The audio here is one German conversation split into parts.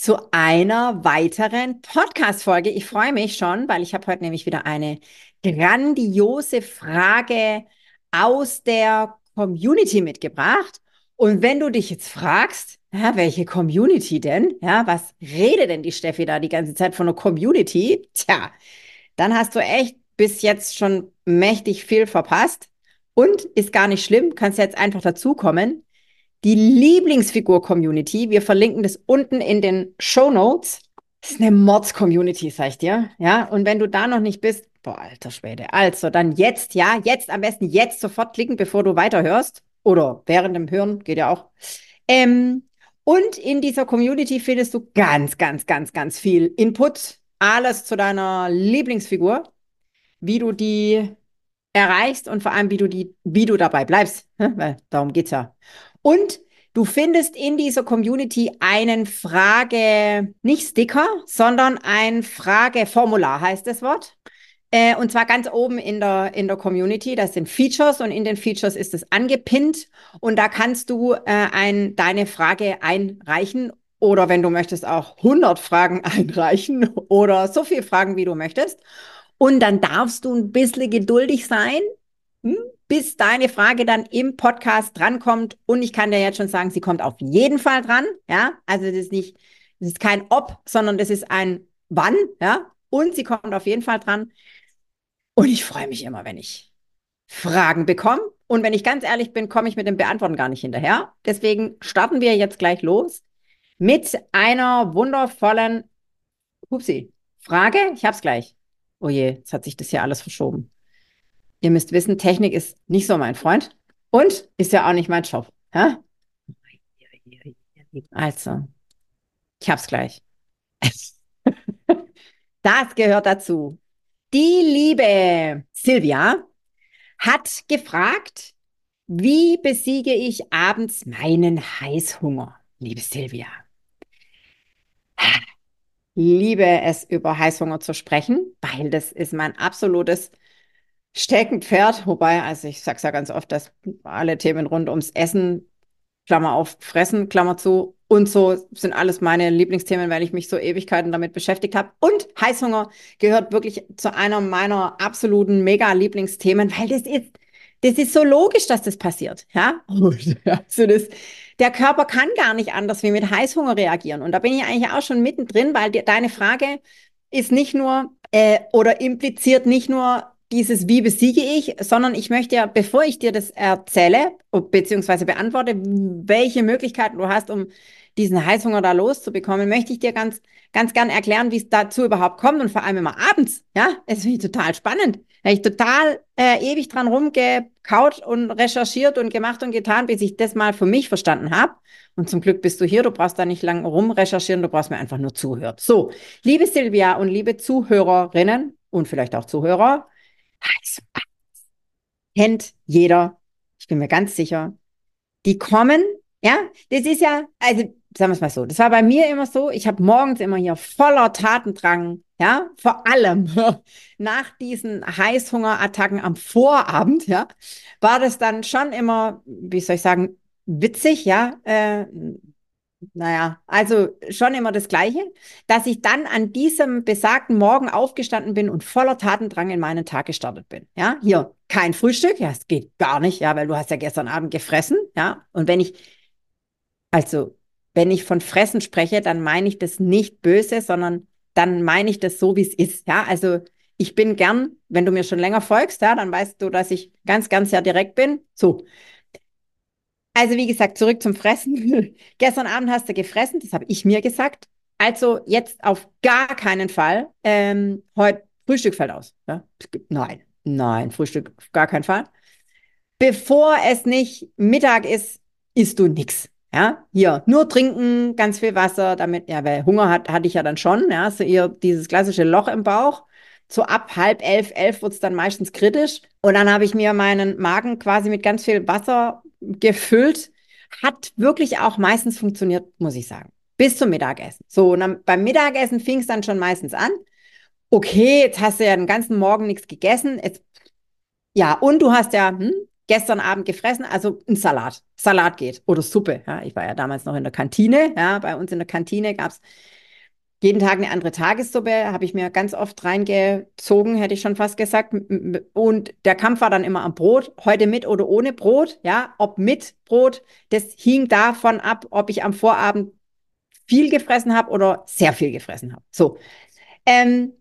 zu einer weiteren Podcast-Folge. Ich freue mich schon, weil ich habe heute nämlich wieder eine grandiose Frage aus der Community mitgebracht. Und wenn du dich jetzt fragst, ja, welche Community denn? Ja, was redet denn die Steffi da die ganze Zeit von einer Community? Tja, dann hast du echt bis jetzt schon mächtig viel verpasst. Und ist gar nicht schlimm, kannst jetzt einfach dazukommen die Lieblingsfigur-Community. Wir verlinken das unten in den Show Notes. Das ist eine Mods-Community, sag ich dir. Ja, und wenn du da noch nicht bist, boah, alter Schwede. Also, dann jetzt, ja, jetzt am besten jetzt sofort klicken, bevor du weiterhörst. Oder während dem Hören, geht ja auch. Ähm, und in dieser Community findest du ganz, ganz, ganz, ganz viel Input. Alles zu deiner Lieblingsfigur, wie du die erreichst und vor allem, wie du die, wie du dabei bleibst. Weil darum geht's ja. Und du findest in dieser Community einen Frage, nicht Sticker, sondern ein Frageformular heißt das Wort. Äh, und zwar ganz oben in der, in der Community. Das sind Features und in den Features ist es angepinnt. Und da kannst du äh, ein, deine Frage einreichen oder wenn du möchtest auch 100 Fragen einreichen oder so viele Fragen, wie du möchtest. Und dann darfst du ein bisschen geduldig sein, hm? Bis deine Frage dann im Podcast drankommt. Und ich kann dir jetzt schon sagen, sie kommt auf jeden Fall dran. Ja, also das ist nicht, das ist kein Ob, sondern das ist ein Wann. Ja, und sie kommt auf jeden Fall dran. Und ich freue mich immer, wenn ich Fragen bekomme. Und wenn ich ganz ehrlich bin, komme ich mit dem Beantworten gar nicht hinterher. Deswegen starten wir jetzt gleich los mit einer wundervollen, upsie, Frage. Ich hab's gleich. Oh je, jetzt hat sich das hier alles verschoben. Ihr müsst wissen, Technik ist nicht so mein Freund und ist ja auch nicht mein Job. Ja? Also, ich hab's gleich. Das gehört dazu. Die liebe Silvia hat gefragt, wie besiege ich abends meinen Heißhunger? Liebe Silvia. Liebe es, über Heißhunger zu sprechen, weil das ist mein absolutes Steckenpferd, wobei, also ich sag's ja ganz oft, dass alle Themen rund ums Essen, Klammer auf, Fressen, Klammer zu, und so sind alles meine Lieblingsthemen, weil ich mich so Ewigkeiten damit beschäftigt habe. Und Heißhunger gehört wirklich zu einer meiner absoluten Mega-Lieblingsthemen, weil das ist, das ist so logisch, dass das passiert. Ja, also das, der Körper kann gar nicht anders wie mit Heißhunger reagieren. Und da bin ich eigentlich auch schon mittendrin, weil die, deine Frage ist nicht nur äh, oder impliziert nicht nur dieses Wie besiege ich, sondern ich möchte ja, bevor ich dir das erzähle, beziehungsweise beantworte, welche Möglichkeiten du hast, um diesen Heißhunger da loszubekommen, möchte ich dir ganz, ganz gern erklären, wie es dazu überhaupt kommt und vor allem immer abends. Ja, es finde ich total spannend. Da ich total äh, ewig dran rumgekaut und recherchiert und gemacht und getan, bis ich das mal für mich verstanden habe. Und zum Glück bist du hier, du brauchst da nicht lang rumrecherchieren, du brauchst mir einfach nur zuhören. So, liebe Silvia und liebe Zuhörerinnen und vielleicht auch Zuhörer, also, kennt jeder, ich bin mir ganz sicher. Die kommen, ja, das ist ja, also sagen wir es mal so, das war bei mir immer so, ich habe morgens immer hier voller Tatendrang, ja, vor allem nach diesen Heißhungerattacken am Vorabend, ja, war das dann schon immer, wie soll ich sagen, witzig, ja, äh, naja, also schon immer das Gleiche, dass ich dann an diesem besagten Morgen aufgestanden bin und voller Tatendrang in meinen Tag gestartet bin. Ja, hier kein Frühstück, ja, es geht gar nicht, ja, weil du hast ja gestern Abend gefressen, ja. Und wenn ich, also, wenn ich von Fressen spreche, dann meine ich das nicht böse, sondern dann meine ich das so, wie es ist, ja. Also, ich bin gern, wenn du mir schon länger folgst, ja, dann weißt du, dass ich ganz, ganz ja direkt bin. So. Also wie gesagt, zurück zum Fressen. Gestern Abend hast du gefressen, das habe ich mir gesagt. Also jetzt auf gar keinen Fall. Ähm, heute Frühstück fällt aus. Ja? Nein, nein, Frühstück auf gar keinen Fall. Bevor es nicht Mittag ist, isst du nichts. Ja, hier nur trinken, ganz viel Wasser, damit, ja, weil Hunger hat, hatte ich ja dann schon, ja, so eher dieses klassische Loch im Bauch. So ab halb elf, elf wird es dann meistens kritisch. Und dann habe ich mir meinen Magen quasi mit ganz viel Wasser gefüllt. Hat wirklich auch meistens funktioniert, muss ich sagen. Bis zum Mittagessen. So, und dann, beim Mittagessen fing es dann schon meistens an. Okay, jetzt hast du ja den ganzen Morgen nichts gegessen. Jetzt, ja, und du hast ja, hm, gestern Abend gefressen, also ein Salat. Salat geht oder Suppe. Ja, ich war ja damals noch in der Kantine. Ja, bei uns in der Kantine gab es jeden Tag eine andere Tagessuppe, habe ich mir ganz oft reingezogen, hätte ich schon fast gesagt. Und der Kampf war dann immer am Brot, heute mit oder ohne Brot. Ja, ob mit Brot, das hing davon ab, ob ich am Vorabend viel gefressen habe oder sehr viel gefressen habe. So. Ähm,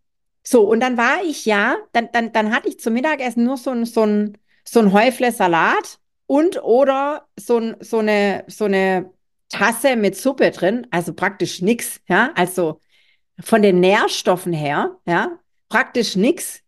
so, und dann war ich ja, dann, dann, dann hatte ich zum Mittagessen nur so ein, so ein so ein Häufle Salat und oder so, ein, so, eine, so eine Tasse mit Suppe drin, also praktisch nichts, ja, also von den Nährstoffen her, ja, praktisch nichts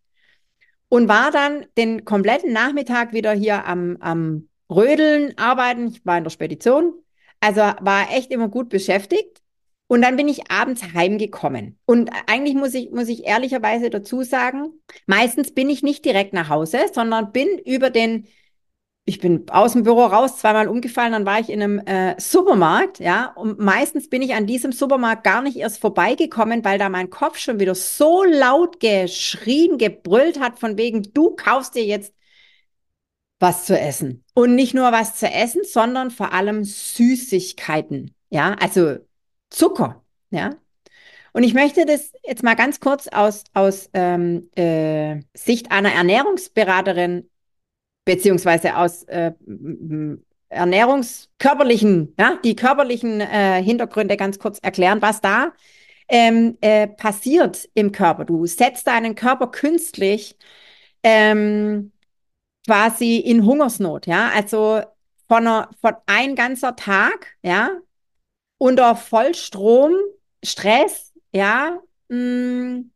und war dann den kompletten Nachmittag wieder hier am, am Rödeln, arbeiten, ich war in der Spedition, also war echt immer gut beschäftigt. Und dann bin ich abends heimgekommen. Und eigentlich muss ich, muss ich ehrlicherweise dazu sagen, meistens bin ich nicht direkt nach Hause, sondern bin über den, ich bin aus dem Büro raus, zweimal umgefallen, dann war ich in einem äh, Supermarkt, ja, und meistens bin ich an diesem Supermarkt gar nicht erst vorbeigekommen, weil da mein Kopf schon wieder so laut geschrien, gebrüllt hat, von wegen, du kaufst dir jetzt was zu essen. Und nicht nur was zu essen, sondern vor allem Süßigkeiten. Ja, also Zucker. Ja. Und ich möchte das jetzt mal ganz kurz aus, aus ähm, äh, Sicht einer Ernährungsberaterin beziehungsweise aus äh, ernährungskörperlichen, ja, die körperlichen äh, Hintergründe ganz kurz erklären, was da ähm, äh, passiert im Körper. Du setzt deinen Körper künstlich ähm, quasi in Hungersnot, ja, also von, einer, von ein ganzer Tag, ja, unter Vollstrom, Stress, ja, mh, mm,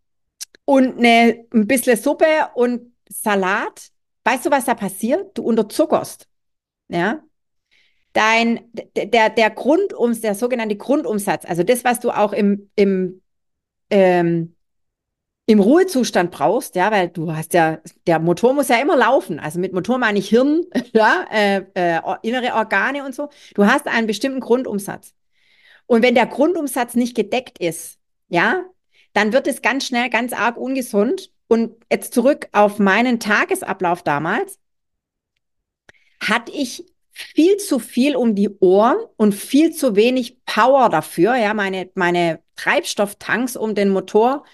und eine, ein bisschen Suppe und Salat. Weißt du, was da passiert? Du unterzuckerst. Ja. Dein, der, der Grundums, der sogenannte Grundumsatz, also das, was du auch im, im, ähm, im Ruhezustand brauchst, ja, weil du hast ja, der Motor muss ja immer laufen. Also mit Motor meine ich Hirn, ja, äh, äh, innere Organe und so. Du hast einen bestimmten Grundumsatz. Und wenn der Grundumsatz nicht gedeckt ist, ja, dann wird es ganz schnell ganz arg ungesund. Und jetzt zurück auf meinen Tagesablauf damals, hatte ich viel zu viel um die Ohren und viel zu wenig Power dafür. Ja, meine, meine Treibstofftanks, um den Motor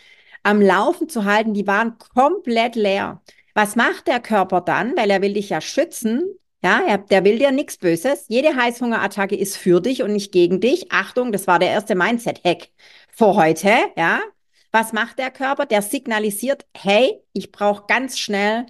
am Laufen zu halten, die waren komplett leer. Was macht der Körper dann? Weil er will dich ja schützen. Ja, der will dir nichts Böses. Jede Heißhungerattacke ist für dich und nicht gegen dich. Achtung, das war der erste Mindset-Hack für heute. Ja, was macht der Körper? Der signalisiert, hey, ich brauche ganz schnell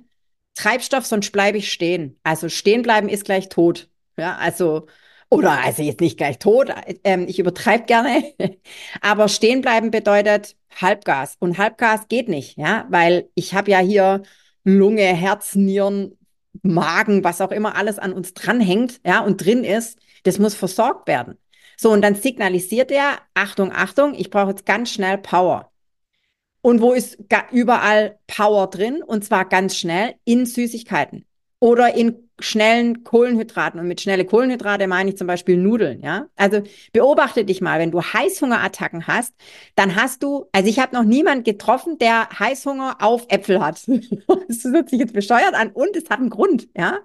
Treibstoff, sonst bleibe ich stehen. Also stehen bleiben ist gleich tot. Ja, also oder also jetzt nicht gleich tot. Ähm, ich übertreibe gerne, aber stehen bleiben bedeutet Halbgas und Halbgas geht nicht. Ja, weil ich habe ja hier Lunge, Herz, Nieren, Magen, was auch immer alles an uns dranhängt, ja, und drin ist, das muss versorgt werden. So, und dann signalisiert er, Achtung, Achtung, ich brauche jetzt ganz schnell Power. Und wo ist überall Power drin? Und zwar ganz schnell in Süßigkeiten oder in schnellen Kohlenhydraten. Und mit schnelle Kohlenhydrate meine ich zum Beispiel Nudeln, ja. Also beobachte dich mal, wenn du Heißhungerattacken hast, dann hast du, also ich habe noch niemand getroffen, der Heißhunger auf Äpfel hat. das hört sich jetzt bescheuert an und es hat einen Grund, ja.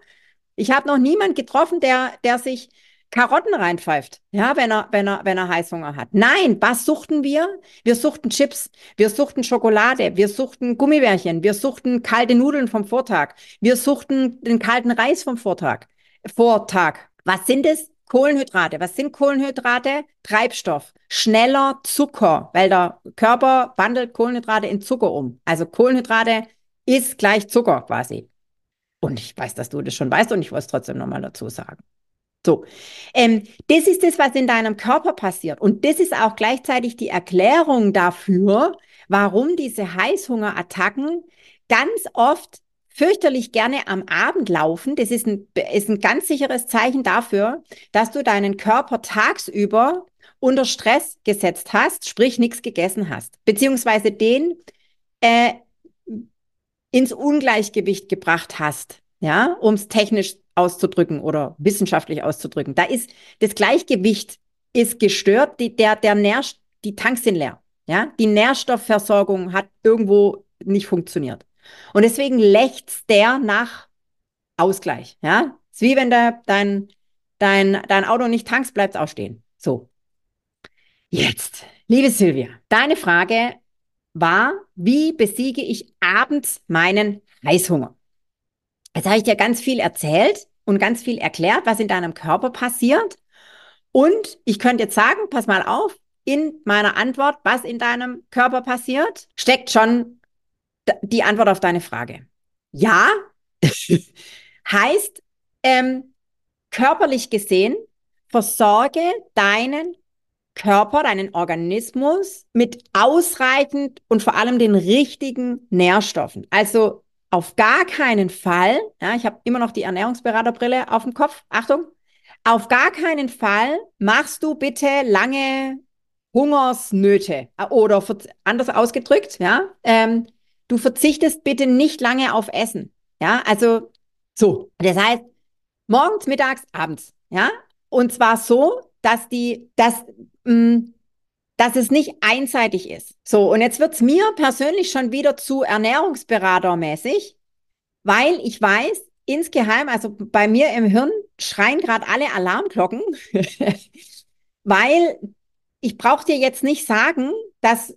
Ich habe noch niemand getroffen, der, der sich Karotten reinpfeift, ja, wenn er, wenn er, wenn er Heißhunger hat. Nein, was suchten wir? Wir suchten Chips, wir suchten Schokolade, wir suchten Gummibärchen, wir suchten kalte Nudeln vom Vortag, wir suchten den kalten Reis vom Vortag, Vortag. Was sind es? Kohlenhydrate. Was sind Kohlenhydrate? Treibstoff. Schneller Zucker, weil der Körper wandelt Kohlenhydrate in Zucker um. Also Kohlenhydrate ist gleich Zucker quasi. Und ich weiß, dass du das schon weißt und ich wollte es trotzdem nochmal dazu sagen. So, ähm, das ist das, was in deinem Körper passiert. Und das ist auch gleichzeitig die Erklärung dafür, warum diese Heißhungerattacken ganz oft fürchterlich gerne am Abend laufen. Das ist ein, ist ein ganz sicheres Zeichen dafür, dass du deinen Körper tagsüber unter Stress gesetzt hast, sprich nichts gegessen hast, beziehungsweise den äh, ins Ungleichgewicht gebracht hast, ja, um es technisch auszudrücken oder wissenschaftlich auszudrücken. Da ist das Gleichgewicht ist gestört, die, der, der Nähr, die Tanks sind leer. Ja, die Nährstoffversorgung hat irgendwo nicht funktioniert. Und deswegen lechzt der nach Ausgleich. Ja, ist wie wenn der, dein, dein, dein Auto nicht tankst, bleibt auch stehen. So. Jetzt, liebe Silvia, deine Frage war, wie besiege ich abends meinen Heißhunger? Jetzt habe ich dir ganz viel erzählt und ganz viel erklärt, was in deinem Körper passiert. Und ich könnte jetzt sagen, pass mal auf, in meiner Antwort, was in deinem Körper passiert, steckt schon die Antwort auf deine Frage. Ja, heißt, ähm, körperlich gesehen, versorge deinen Körper, deinen Organismus mit ausreichend und vor allem den richtigen Nährstoffen. Also auf gar keinen Fall, ja, ich habe immer noch die Ernährungsberaterbrille auf dem Kopf, Achtung, auf gar keinen Fall machst du bitte lange Hungersnöte oder anders ausgedrückt, ja, ähm, du verzichtest bitte nicht lange auf Essen, ja, also so. Das heißt, morgens, mittags, abends, ja, und zwar so, dass die, dass, mh, mm, dass es nicht einseitig ist. So, und jetzt wird's mir persönlich schon wieder zu Ernährungsberatermäßig, weil ich weiß, insgeheim, also bei mir im Hirn schreien gerade alle Alarmglocken, weil ich brauche dir jetzt nicht sagen, dass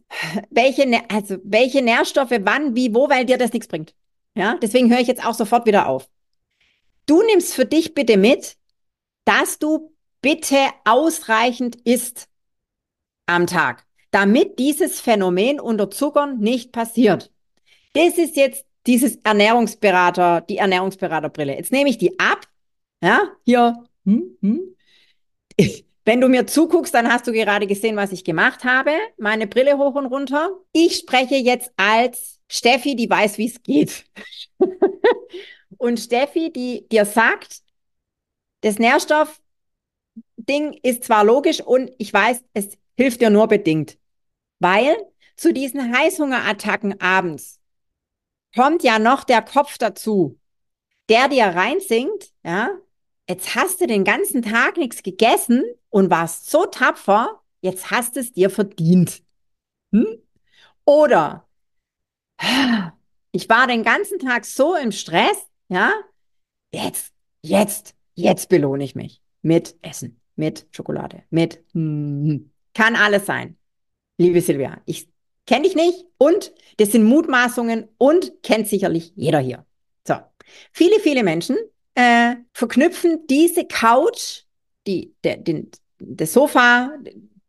welche, also welche Nährstoffe wann, wie, wo, weil dir das nichts bringt. Ja, deswegen höre ich jetzt auch sofort wieder auf. Du nimmst für dich bitte mit, dass du bitte ausreichend isst am Tag, damit dieses Phänomen unter Zuckern nicht passiert. Das ist jetzt dieses Ernährungsberater, die Ernährungsberaterbrille. Jetzt nehme ich die ab. Ja, hier. Hm, hm. Wenn du mir zuguckst, dann hast du gerade gesehen, was ich gemacht habe. Meine Brille hoch und runter. Ich spreche jetzt als Steffi, die weiß, wie es geht. und Steffi, die dir sagt, das Nährstoffding ist zwar logisch und ich weiß, es hilft dir nur bedingt. Weil zu diesen Heißhungerattacken abends kommt ja noch der Kopf dazu, der dir reinsingt, ja, jetzt hast du den ganzen Tag nichts gegessen und warst so tapfer, jetzt hast es dir verdient. Hm? Oder ich war den ganzen Tag so im Stress, ja, jetzt, jetzt, jetzt belohne ich mich mit Essen, mit Schokolade, mit, hm, kann alles sein. Liebe Silvia, ich kenne dich nicht und das sind Mutmaßungen und kennt sicherlich jeder hier. So, viele, viele Menschen äh, verknüpfen diese Couch, die, der, den, das Sofa,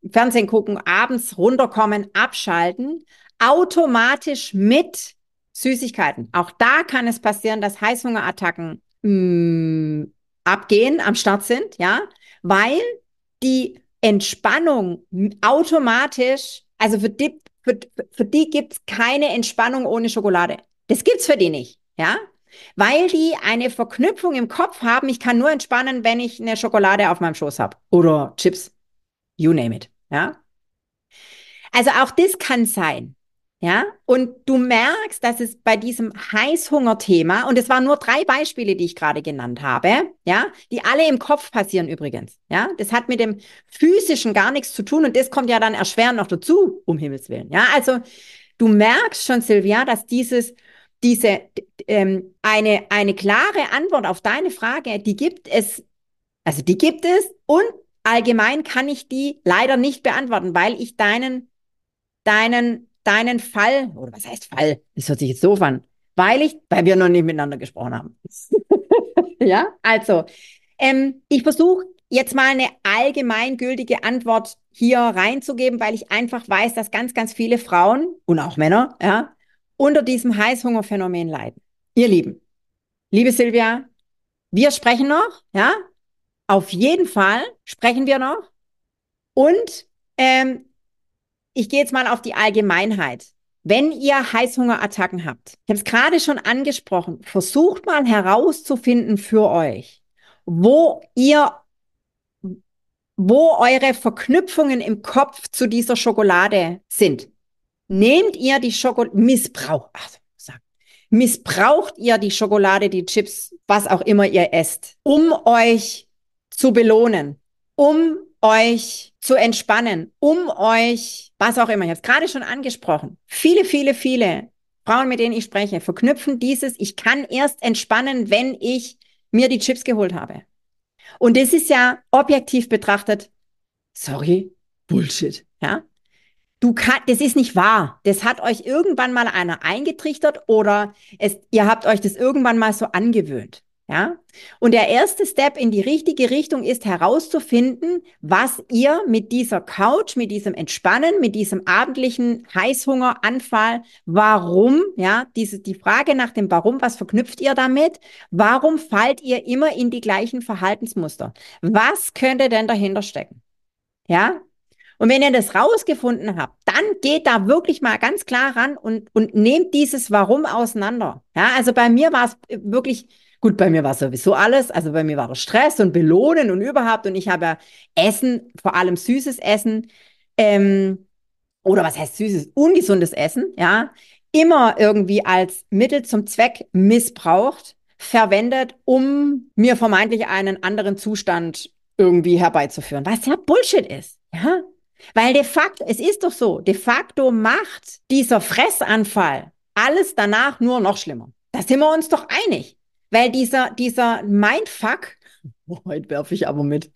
Fernsehen gucken, abends runterkommen, abschalten, automatisch mit Süßigkeiten. Auch da kann es passieren, dass Heißhungerattacken mh, mm, abgehen, am Start sind, ja, weil die Entspannung automatisch, also für die, für, für die gibt's keine Entspannung ohne Schokolade. Das gibt's für die nicht, ja weil die eine Verknüpfung im Kopf haben, ich kann nur entspannen, wenn ich eine Schokolade auf meinem Schoß habe oder Chips, you name it, ja? Also auch das kann sein. Ja, und du merkst, dass es bei diesem Heißhunger-Thema, und es waren nur drei Beispiele, die ich gerade genannt habe, ja, die alle im Kopf passieren übrigens. Ja, das hat mit dem physischen gar nichts zu tun und das kommt ja dann erschwerend noch dazu, um Himmels Willen. Ja, also du merkst schon, Silvia, dass dieses diese ähm, eine, eine klare Antwort auf deine Frage, die gibt es, also die gibt es und allgemein kann ich die leider nicht beantworten, weil ich deinen, deinen, deinen Fall, oder was heißt Fall? Das hört sich jetzt so an, weil ich, weil wir noch nicht miteinander gesprochen haben. ja, also, ähm, ich versuche jetzt mal eine allgemeingültige Antwort hier reinzugeben, weil ich einfach weiß, dass ganz, ganz viele Frauen und auch Männer, ja, unter diesem Heißhungerphänomen leiden. Ihr Lieben, liebe Silvia, wir sprechen noch, ja, auf jeden Fall sprechen wir noch. Und ähm, ich gehe jetzt mal auf die Allgemeinheit. wenn ihr Heißhungerattacken habt, ich habe es gerade schon angesprochen, versucht mal herauszufinden für euch, wo ihr, wo eure Verknüpfungen im Kopf zu dieser Schokolade sind. Nehmt ihr die Schokolade, Missbrauch, missbraucht ihr die Schokolade, die Chips, was auch immer ihr esst, um euch zu belohnen, um euch zu entspannen, um euch, was auch immer, ich habe es gerade schon angesprochen, viele, viele, viele Frauen, mit denen ich spreche, verknüpfen dieses, ich kann erst entspannen, wenn ich mir die Chips geholt habe. Und das ist ja objektiv betrachtet, sorry, Bullshit, ja. Du kann, das ist nicht wahr. Das hat euch irgendwann mal einer eingetrichtert oder es, ihr habt euch das irgendwann mal so angewöhnt. Ja? Und der erste Step in die richtige Richtung ist herauszufinden, was ihr mit dieser Couch, mit diesem Entspannen, mit diesem abendlichen Heißhungeranfall, warum, ja, diese, die Frage nach dem Warum, was verknüpft ihr damit? Warum fallt ihr immer in die gleichen Verhaltensmuster? Was könnte denn dahinter stecken? Ja? Und wenn ihr das rausgefunden habt, dann geht da wirklich mal ganz klar ran und, und nehmt dieses Warum auseinander. Ja, also bei mir war es wirklich, Gut, bei mir war sowieso alles. Also bei mir war Stress und Belohnen und überhaupt. Und ich habe ja Essen, vor allem süßes Essen, ähm, oder was heißt süßes, ungesundes Essen, ja, immer irgendwie als Mittel zum Zweck missbraucht, verwendet, um mir vermeintlich einen anderen Zustand irgendwie herbeizuführen, was ja Bullshit ist, ja. Weil de facto, es ist doch so, de facto macht dieser Fressanfall alles danach nur noch schlimmer. Da sind wir uns doch einig. Weil dieser, dieser Mindfuck, oh, heute werfe ich aber mit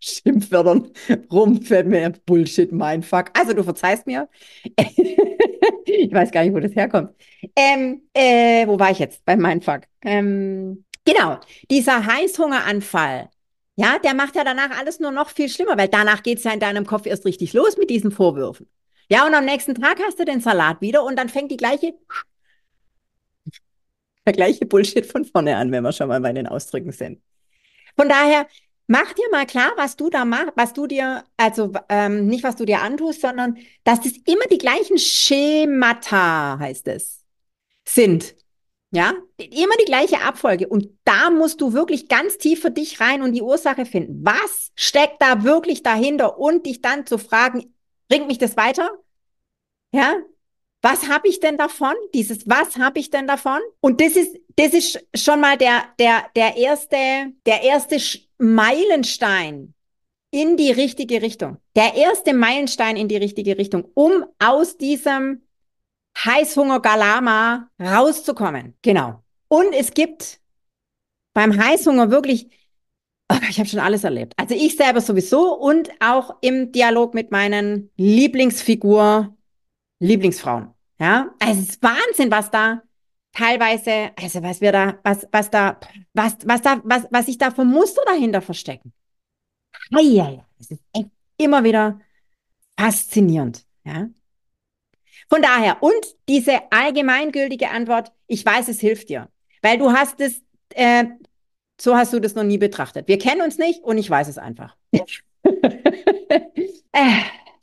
Schimpfwörtern rum, fällt mir Bullshit, Mindfuck. Also du verzeihst mir. ich weiß gar nicht, wo das herkommt. Ähm, äh, wo war ich jetzt beim Mindfuck? Ähm, genau, dieser Heißhungeranfall. Ja, der macht ja danach alles nur noch viel schlimmer, weil danach geht's ja in deinem Kopf erst richtig los mit diesen Vorwürfen. Ja, und am nächsten Tag hast du den Salat wieder und dann fängt die gleiche der gleiche Bullshit von vorne an, wenn wir schon mal bei den Ausdrücken sind. Von daher, mach dir mal klar, was du da machst, was du dir, also ähm, nicht was du dir antust, sondern dass das immer die gleichen Schemata, heißt es, sind. Ja, immer die gleiche Abfolge. Und da musst du wirklich ganz tief für dich rein und die Ursache finden. Was steckt da wirklich dahinter? Und dich dann zu fragen, bringt mich das weiter? Ja, was habe ich denn davon? Dieses Was habe ich denn davon? Und das ist, das ist schon mal der, der, der erste, der erste Meilenstein in die richtige Richtung. Der erste Meilenstein in die richtige Richtung, um aus diesem Heißhunger-Galama rauszukommen. Genau. Und es gibt beim Heißhunger wirklich, oh, ich habe schon alles erlebt. Also ich selber sowieso und auch im Dialog mit meinen Lieblingsfigur Lieblingsfrauen. Ja, also es ist Wahnsinn, was da teilweise, also was wir da, was, was da, was, was da, was, was sich da für Muster dahinter verstecken. Ja, das ist echt immer wieder faszinierend. Ja. Von daher, und diese allgemeingültige Antwort, ich weiß, es hilft dir. Weil du hast es, äh, so hast du das noch nie betrachtet. Wir kennen uns nicht und ich weiß es einfach. äh,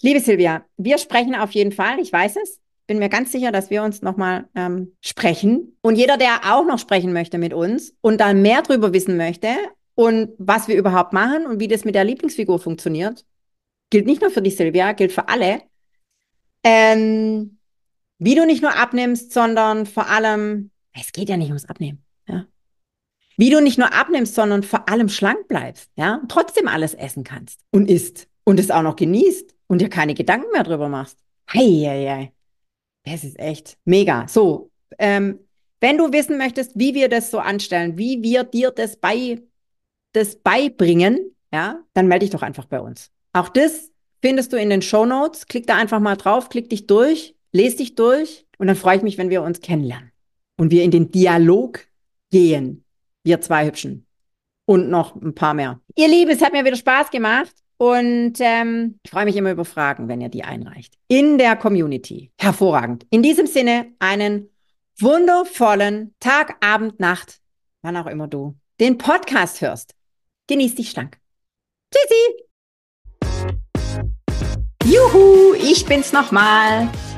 liebe Silvia, wir sprechen auf jeden Fall, ich weiß es bin mir ganz sicher, dass wir uns nochmal ähm, sprechen. Und jeder, der auch noch sprechen möchte mit uns und da mehr drüber wissen möchte und was wir überhaupt machen und wie das mit der Lieblingsfigur funktioniert, gilt nicht nur für dich, Silvia, gilt für alle. Ähm, wie du nicht nur abnimmst, sondern vor allem, es geht ja nicht ums Abnehmen, ja. Wie du nicht nur abnimmst, sondern vor allem schlank bleibst, ja, und trotzdem alles essen kannst und isst und es auch noch genießt und dir keine Gedanken mehr drüber machst. Hei, hei, hei. Das ist echt mega. So, ähm, wenn du wissen möchtest, wie wir das so anstellen, wie wir dir das, bei, das beibringen, ja, dann melde dich doch einfach bei uns. Auch das findest du in den Show Notes. Klick da einfach mal drauf, klick dich durch, lese dich durch und dann freue ich mich, wenn wir uns kennenlernen und wir in den Dialog gehen. Wir zwei Hübschen und noch ein paar mehr. Ihr Lieben, es hat mir wieder Spaß gemacht. Und ähm, ich freue mich immer über Fragen, wenn ihr die einreicht. In der Community. Hervorragend. In diesem Sinne einen wundervollen Tag, Abend, Nacht, wann auch immer du den Podcast hörst. Genieß dich schlank. Tschüssi! Juhu, ich bin's nochmal.